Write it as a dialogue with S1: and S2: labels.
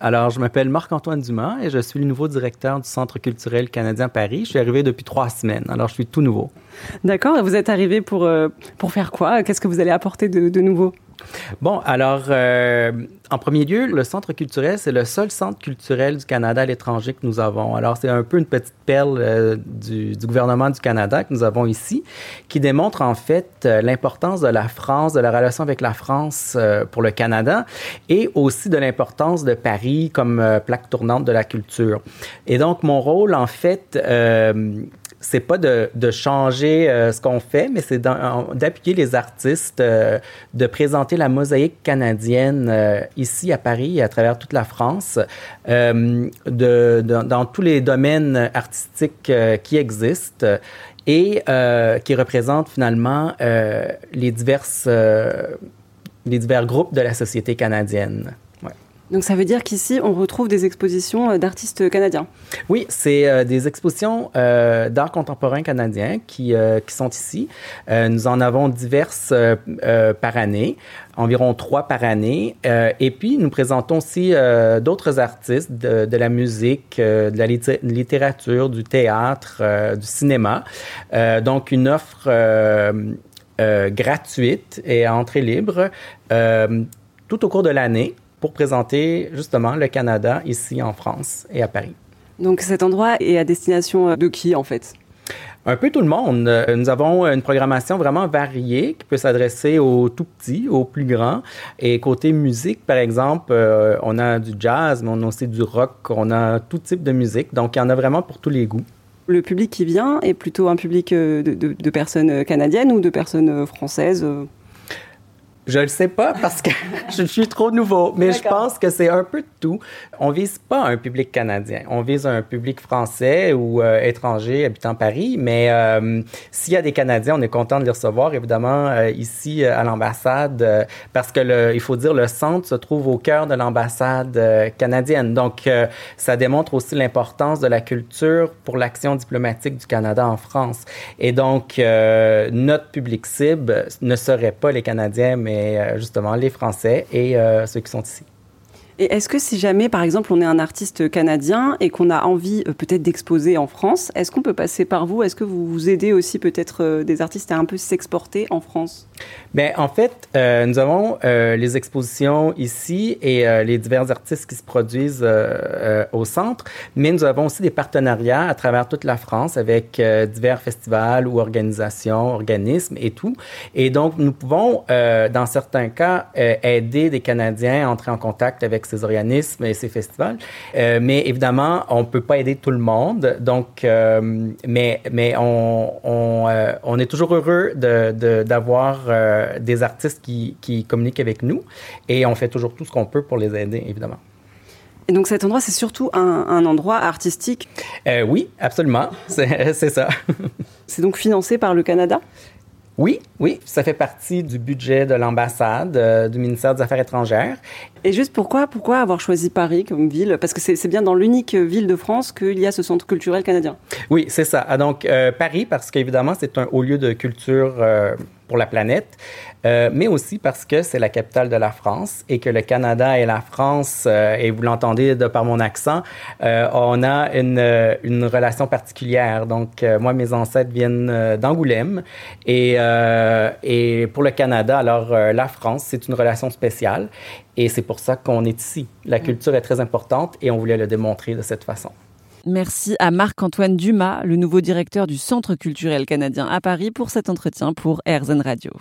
S1: alors je m'appelle Marc-Antoine Dumas et je suis le nouveau directeur du Centre culturel canadien Paris. Je suis arrivé depuis trois semaines, alors je suis tout nouveau.
S2: D'accord, et vous êtes arrivé pour, euh, pour faire quoi? Qu'est-ce que vous allez apporter de, de nouveau?
S1: Bon, alors, euh, en premier lieu, le Centre culturel, c'est le seul centre culturel du Canada à l'étranger que nous avons. Alors, c'est un peu une petite perle euh, du, gouvernement du Canada que nous avons ici, qui démontre en fait euh, l'importance de la France, de la relation avec la France euh, pour le Canada, et aussi de l'importance de Paris comme plaque tournante de la culture. Et donc, mon rôle, en fait, c'est pas de, de changer euh, ce qu'on fait, mais c'est d'appuyer les artistes, euh, de présenter la mosaïque canadienne euh, ici à Paris et à travers toute la France, de, de, dans tous les domaines artistiques qui existent et qui représentent finalement les diverses les divers groupes de la société canadienne.
S2: Donc ça veut dire qu'ici, on retrouve des expositions euh, d'artistes canadiens.
S1: Oui, c'est euh, des expositions euh, d'art contemporain canadien qui, qui sont ici. Nous en avons diverses par année, environ trois par année. et puis, nous présentons aussi d'autres artistes de, de, la musique, de la littérature, du théâtre, du cinéma. donc, une offre gratuite et à entrée libre tout au cours de l'année pour présenter justement le Canada ici en France et à Paris.
S2: Donc cet endroit est à destination de qui en fait?
S1: Un peu tout le monde. Nous avons une programmation vraiment variée qui peut s'adresser aux tout petits, aux plus grands. Et côté musique, par exemple, euh, on a du jazz, mais on a aussi du rock, on a tout type de musique. Donc, il y en a vraiment pour tous les goûts.
S2: Le public qui vient est plutôt un public de, de, de personnes canadiennes ou de personnes françaises
S1: je le sais pas parce que je suis trop nouveau, mais je pense que c'est un peu de tout. On vise pas un public canadien, on vise un public français ou euh, étranger habitant Paris, mais euh, s'il y a des Canadiens, on est content de les recevoir évidemment euh, ici à l'ambassade parce que le, il faut dire le centre se trouve au cœur de l'ambassade canadienne. Donc ça démontre aussi l'importance de la culture pour l'action diplomatique du Canada en France. Et donc notre public cible ne serait pas les Canadiens mais mais justement les Français et euh, ceux qui sont ici.
S2: Et est-ce que si jamais, par exemple, on est un artiste canadien et qu'on a envie euh, peut-être d'exposer en France, est-ce qu'on peut passer par vous? Est-ce que vous vous aidez aussi peut-être euh, des artistes à un peu s'exporter en France?
S1: Bien, en fait, euh, nous avons les expositions ici et les divers artistes qui se produisent au centre, mais nous avons aussi des partenariats à travers toute la France avec divers festivals ou organisations, organismes et tout. Et donc, nous pouvons, dans certains cas, aider des Canadiens à entrer en contact avec ces organismes et ces festivals. Euh, mais évidemment, on ne peut pas aider tout le monde. Donc, euh, mais, mais on, on, euh, on, est toujours heureux d'avoir de, de, des artistes qui, qui communiquent avec nous et on fait toujours tout ce qu'on peut pour les aider, évidemment.
S2: Et donc cet endroit, c'est surtout un, un, endroit artistique?
S1: Euh, Oui, absolument. C'est ça.
S2: c'est donc financé par le Canada?
S1: Oui, oui, ça fait partie du budget de l'ambassade, euh, du ministère des Affaires étrangères.
S2: Et juste pourquoi, pourquoi avoir choisi Paris comme ville? Parce que c'est bien dans l'unique ville de France qu'il y a ce centre culturel canadien.
S1: Oui, c'est ça. Ah, donc euh, Paris, parce qu'évidemment, c'est un haut lieu de culture euh, pour la planète, euh, mais aussi parce que c'est la capitale de la France et que le Canada et la France, euh, et vous l'entendez de par mon accent, euh, on a une, une relation particulière. Donc, moi, mes ancêtres viennent d'Angoulême et, et pour le Canada, alors la France, c'est une relation spéciale et c'est pour ça qu'on est ici. La culture est très importante et on voulait le démontrer de cette façon.
S2: Merci à Marc-Antoine Dumas, le nouveau directeur du Centre culturel canadien à Paris, pour cet entretien pour RZN Radio.